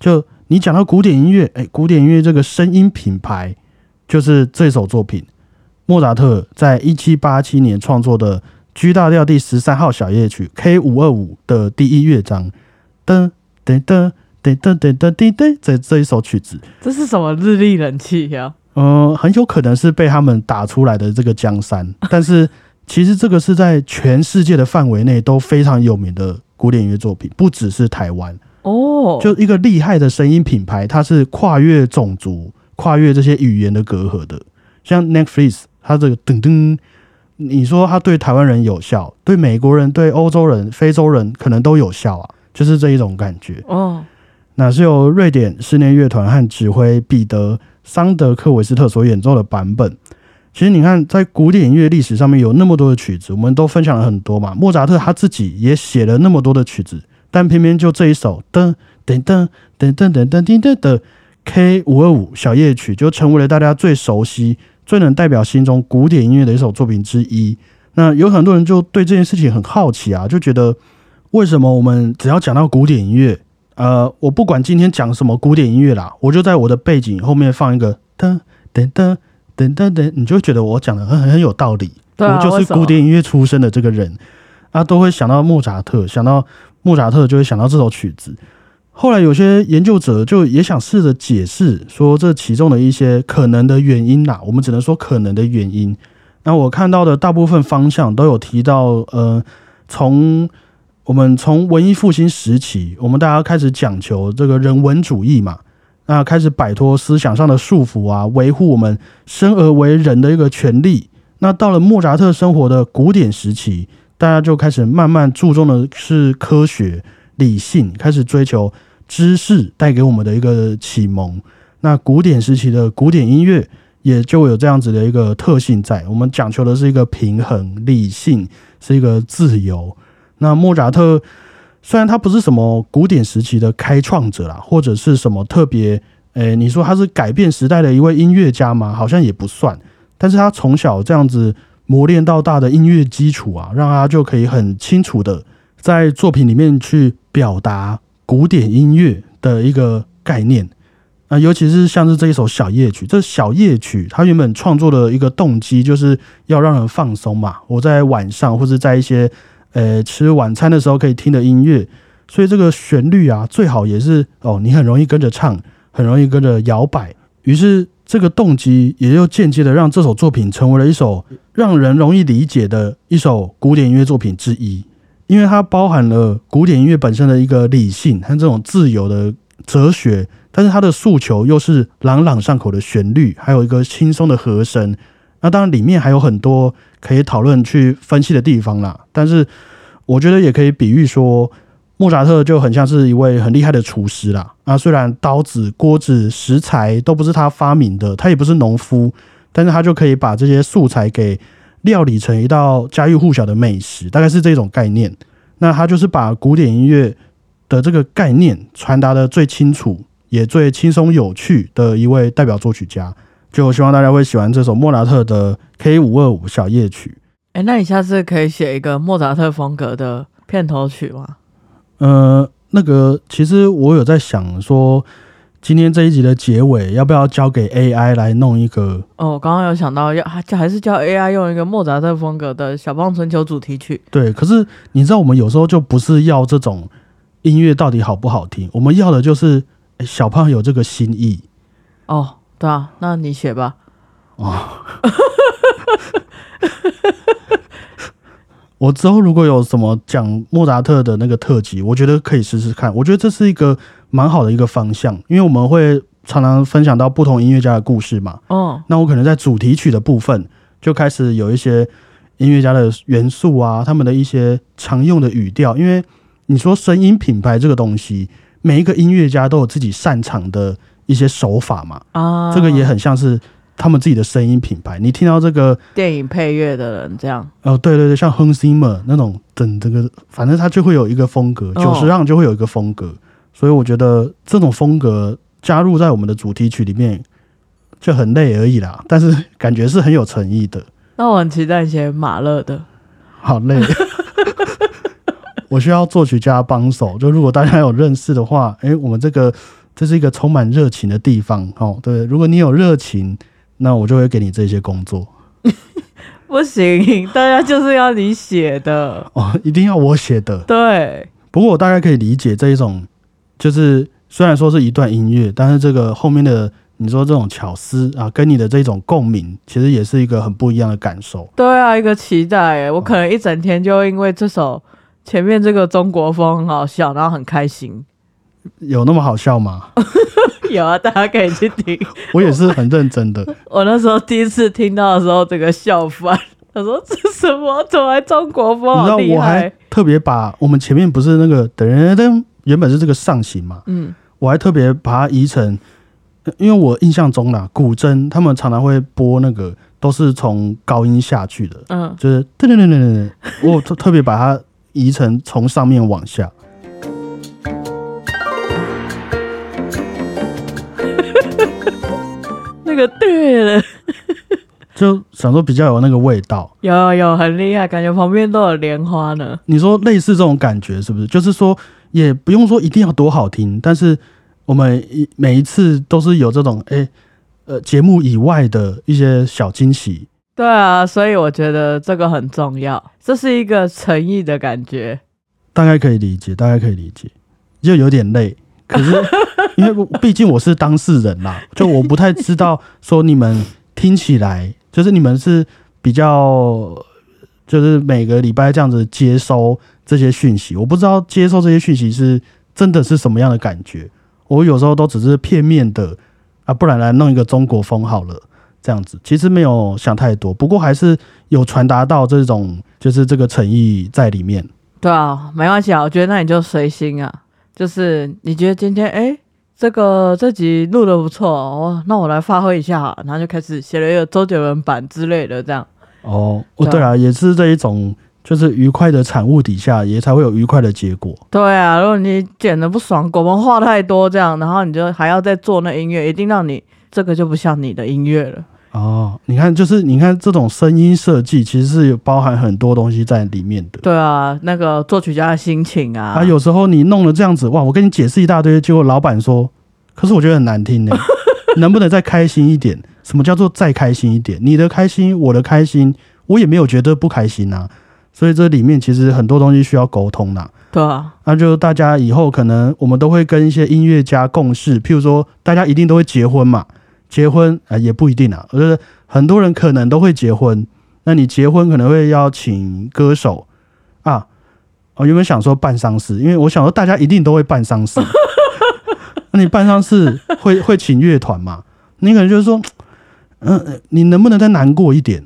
就你讲到古典音乐，哎，古典音乐这个声音品牌就是这首作品，莫扎特在一七八七年创作的 G 大调第十三号小夜曲 K 五二五的第一乐章，噔噔噔噔噔噔噔噔噔，这这一首曲子。这是什么日历人气呀？呃，很有可能是被他们打出来的这个江山，但是其实这个是在全世界的范围内都非常有名的古典音乐作品，不只是台湾，哦，就一个厉害的声音品牌，它是跨越种族、跨越这些语言的隔阂的。像 Netflix，它这个噔噔，你说它对台湾人有效，对美国人、对欧洲人、非洲人可能都有效啊，就是这一种感觉。哦，那是由瑞典室内乐团和指挥彼得桑德克维斯特所演奏的版本。其实你看，在古典音乐历史上面有那么多的曲子，我们都分享了很多嘛。莫扎特他自己也写了那么多的曲子，但偏偏就这一首噔噔噔噔噔噔噔噔噔的 K 五二五小夜曲，就成为了大家最熟悉、最能代表心中古典音乐的一首作品之一。那有很多人就对这件事情很好奇啊，就觉得为什么我们只要讲到古典音乐，呃，我不管今天讲什么古典音乐啦，我就在我的背景后面放一个噔噔噔噔噔噔，你就觉得我讲的很很有道理。我就是古典音乐出身的这个人啊，都会想到莫扎特，想到莫扎特就会想到这首曲子。后来有些研究者就也想试着解释说这其中的一些可能的原因啦，我们只能说可能的原因。那我看到的大部分方向都有提到，呃，从我们从文艺复兴时期，我们大家开始讲求这个人文主义嘛，那开始摆脱思想上的束缚啊，维护我们生而为人的一个权利。那到了莫扎特生活的古典时期，大家就开始慢慢注重的是科学、理性，开始追求知识带给我们的一个启蒙。那古典时期的古典音乐也就有这样子的一个特性在，我们讲求的是一个平衡、理性，是一个自由。那莫扎特虽然他不是什么古典时期的开创者啦，或者是什么特别，诶，你说他是改变时代的一位音乐家吗？好像也不算。但是他从小这样子磨练到大的音乐基础啊，让他就可以很清楚的在作品里面去表达古典音乐的一个概念。啊、尤其是像是这一首小夜曲，这小夜曲它原本创作的一个动机就是要让人放松嘛。我在晚上或者在一些呃吃晚餐的时候可以听的音乐，所以这个旋律啊，最好也是哦，你很容易跟着唱，很容易跟着摇摆。于是这个动机也就间接的让这首作品成为了一首让人容易理解的一首古典音乐作品之一，因为它包含了古典音乐本身的一个理性和这种自由的哲学，但是它的诉求又是朗朗上口的旋律，还有一个轻松的和声。那当然里面还有很多可以讨论去分析的地方啦，但是我觉得也可以比喻说，莫扎特就很像是一位很厉害的厨师啦。啊，虽然刀子、锅子、食材都不是他发明的，他也不是农夫，但是他就可以把这些素材给料理成一道家喻户晓的美食，大概是这种概念。那他就是把古典音乐的这个概念传达的最清楚，也最轻松有趣的一位代表作曲家。就我希望大家会喜欢这首莫扎特的 K 五二五小夜曲。哎，那你下次可以写一个莫扎特风格的片头曲吗？呃，那个其实我有在想说，今天这一集的结尾，要不要交给 AI 来弄一个？哦，我刚刚有想到要还还是叫 AI 用一个莫扎特风格的小胖春秋主题曲。对，可是你知道，我们有时候就不是要这种音乐到底好不好听，我们要的就是小胖有这个心意。哦，对啊，那你写吧。*laughs* 我之后如果有什么讲莫扎特的那个特辑，我觉得可以试试看。我觉得这是一个蛮好的一个方向，因为我们会常常分享到不同音乐家的故事嘛。哦，那我可能在主题曲的部分就开始有一些音乐家的元素啊，他们的一些常用的语调。因为你说声音品牌这个东西，每一个音乐家都有自己擅长的一些手法嘛，啊，这个也很像是他们自己的声音品牌。你听到这个，电影配乐的人这样。哦，对对对，像 Hans Zimmer 那种，等这个，反正他就会有一个风格，九十让就会有一个风格。所以我觉得这种风格加入在我们的主题曲里面就很累而已啦，但是感觉是很有诚意的。那我很期待写马勒的。好累，我需要作曲家帮手。就如果大家有认识的话，诶，我们这个这是一个充满热情的地方哦。对，如果你有热情，那我就会给你这些工作 *laughs* 不行，大家就是要你写的。哦，一定要我写的。对，不过我大概可以理解这一种，就是虽然说是一段音乐，但是这个后面的你说这种巧思啊，跟你的这种共鸣，其实也是一个很不一样的感受。对啊，一个期待耶。我可能一整天就因为这首前面这个中国风很好笑，然后很开心。有那么好笑吗？*laughs* 有啊，大家可以去听。*laughs* 我也是很认真的。*laughs* 我那时候第一次听到的时候，这个笑翻。他说：“这什么？怎么还中国风？你知道我还特别把我们前面不是那个噔噔噔，原本是这个上行嘛，！”嗯，我还特别把它移成，呃因为我印象中啦，古筝他们常常会播那个都是从高音下去的，嗯，就是噔噔噔噔噔噔，我特特别把它移成从上面往下。那个对了，*laughs* 就想说比较有那个味道。有有有，很厉害，感觉旁边都有莲花呢。你说类似这种感觉是不是？就是说也不用说一定要多好听，但是我们一每一次都是有这种诶呃节目以外的一些小惊喜。对啊，所以我觉得这个很重要，这是一个诚意的感觉。大概可以理解，大概可以理解，就有点累。可是因为毕竟我是当事人啦，*laughs* 就我不太知道说你们听起来，就是你们是比较，就是每个礼拜这样子接收这些讯息，我不知道接收这些讯息是真的是什么样的感觉。我有时候都只是片面的啊，不然来弄一个中国风好了，这样子其实没有想太多，不过还是有传达到这种就是这个诚意在里面。对啊，没关系啊，我觉得那你就随心啊，就是你觉得今天哎。这个这集录的不错哦，那我来发挥一下然后就开始写了一个周杰伦版之类的，这样哦，哦，对啊对啊，也是这一种，就是愉快的产物底下，也才会有愉快的结果。对啊，如果你剪的不爽，果们话太多这样，然后你就还要再做那音乐，一定让你这个就不像你的音乐了。哦，你看，就是你看这种声音设计，其实是有包含很多东西在里面的。对啊，那个作曲家的心情啊，啊，有时候你弄了这样子，哇，我跟你解释一大堆，结果老板说，可是我觉得很难听呢，*laughs* 能不能再开心一点？什么叫做再开心一点？你的开心，我的开心，我也没有觉得不开心啊。所以这里面其实很多东西需要沟通啦。对啊，那就大家以后可能我们都会跟一些音乐家共事，譬如说大家一定都会结婚嘛，结婚啊、呃也不一定啊，我觉得很多人可能都会结婚，那你结婚可能会邀请歌手啊，我原本想说办丧事，因为我想说大家一定都会办丧事，*laughs* 那你办丧事会会请乐团嘛？你可能就是说，嗯、呃你能不能再难过一点？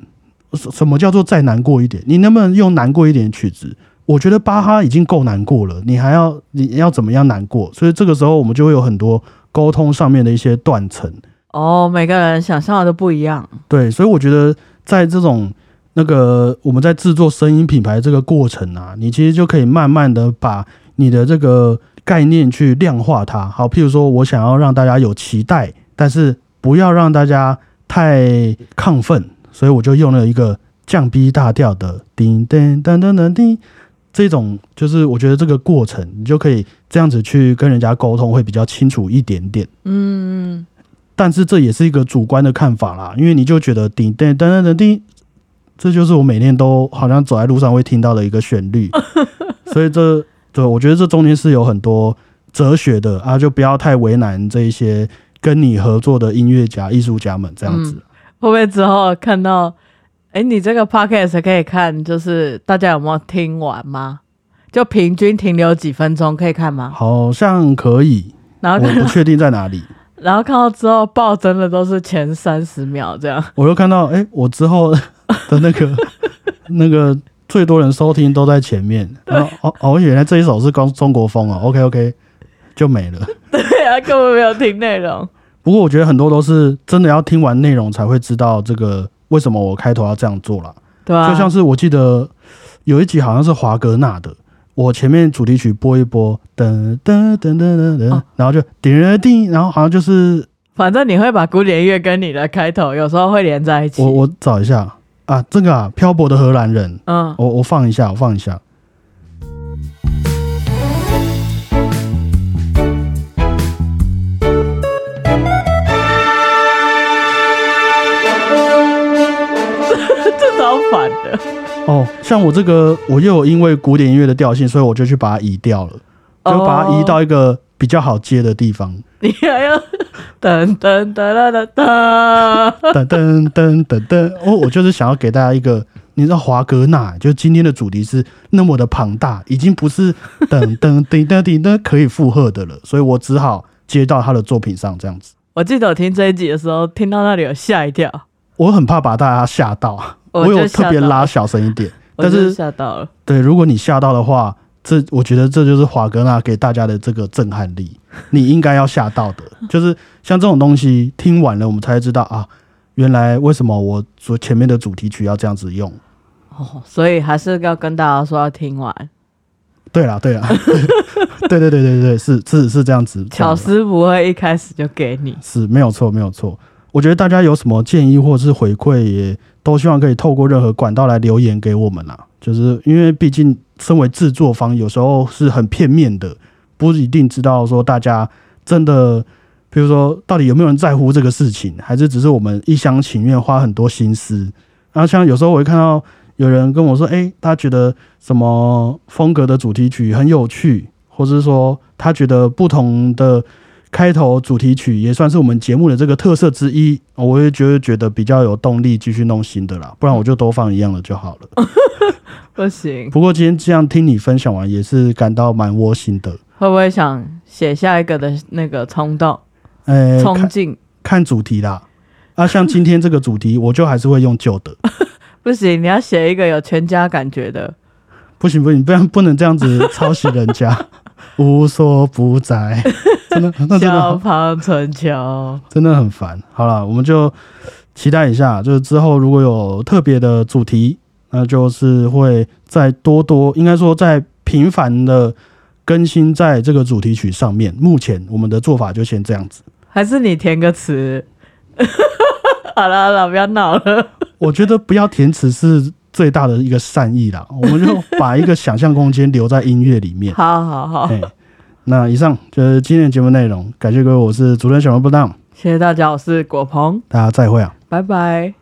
什什么叫做再难过一点？你能不能用难过一点的曲子？我觉得巴哈已经够难过了，你还要你要怎么样难过？所以这个时候我们就会有很多沟通上面的一些断层。哦，每个人想象的都不一样。对，所以我觉得在这种那个我们在制作声音品牌这个过程啊，你其实就可以慢慢的把你的这个概念去量化它。好，譬如说我想要让大家有期待，但是不要让大家太亢奋，所以我就用了一个降 B 大调的叮叮噔噔噔叮。这种就是我觉得这个过程，你就可以这样子去跟人家沟通，会比较清楚一点点。嗯，但是这也是一个主观的看法啦，因为你就觉得叮噔噔噔噔叮，这就是我每天都好像走在路上会听到的一个旋律，*laughs* 所以这对我觉得这中间是有很多哲学的啊，就不要太为难这一些跟你合作的音乐家、艺术家们这样子。会不会之后看到？哎，你这个 podcast 可以看，就是大家有没有听完吗？就平均停留几分钟，可以看吗？好像可以，然后我不确定在哪里。然后看到之后爆真的都是前三十秒这样。我又看到，哎，我之后 *laughs* 的那个 *laughs* 那个最多人收听都在前面。然后哦哦，原来这一首是光中国风啊。OK OK，就没了。*laughs* 对啊，根本没有听内容。不过我觉得很多都是真的要听完内容才会知道这个为什么我开头要这样做了。对啊，就像是我记得有一集好像是华格纳的。我前面主题曲播一播，噔噔噔噔噔噔，然后就叮叮，然后好像就是，反正你会把古典乐跟你的开头有时候会连在一起。我我找一下啊，这个啊，漂泊的荷兰人，嗯，我我放一下，我放一下。*laughs* 这超反的。哦，像我这个，我又有因为古典音乐的调性，所以我就去把它移掉了，就把它移到一个比较好接的地方。*laughs* 你还要噔噔噔噔噔噔噔噔噔噔，哦，我就是想要给大家一个，你知道华格纳，就今天的主题是那么的庞大，已经不是噔噔噔噔噔噔可以负荷的了，所以我只好接到他的作品上这样子。我记得我听这一集的时候，听到那里有吓一跳，我很怕把大家吓到。我有特别拉小声一点，但是吓到了。对，如果你吓到的话，这我觉得这就是华格纳给大家的这个震撼力，你应该要吓到的。就是像这种东西，听完了我们才知道啊，原来为什么我说前面的主题曲要这样子用。哦，所以还是要跟大家说要听完。对啦，对啦，*laughs* 对对对对对，是是是这样子。巧思不会一开始就给你，是没有错，没有错。我觉得大家有什么建议或者是回馈，也都希望可以透过任何管道来留言给我们啦。就是因为毕竟身为制作方，有时候是很片面的，不一定知道说大家真的，比如说到底有没有人在乎这个事情，还是只是我们一厢情愿花很多心思。然后像有时候我会看到有人跟我说，哎，他觉得什么风格的主题曲很有趣，或者是说他觉得不同的。开头主题曲也算是我们节目的这个特色之一，我也觉得觉得比较有动力继续弄新的啦，不然我就都放一样的就好了。*laughs* 不行。不过今天这样听你分享完，也是感到蛮窝心的。会不会想写下一个的那个冲动？呃，冲劲。看主题啦。啊，像今天这个主题，我就还是会用旧的。*laughs* 不行，你要写一个有全家感觉的。不行不行，不然不能这样子抄袭人家。*laughs* 无所不在，*laughs* 真的，那真的。小胖春秋真的很烦。好了，我们就期待一下，就是之后如果有特别的主题，那就是会再多多，应该说再频繁的更新在这个主题曲上面。目前我们的做法就先这样子。还是你填个词？*laughs* 好了好了，不要闹了。我觉得不要填词是。最大的一个善意啦，*laughs* 我们就把一个想象空间留在音乐里面。*laughs* 好好好，那以上就是今天的节目内容，感谢各位，我是主持人小王不当，谢谢大家，我是果鹏，大家再会啊，拜拜。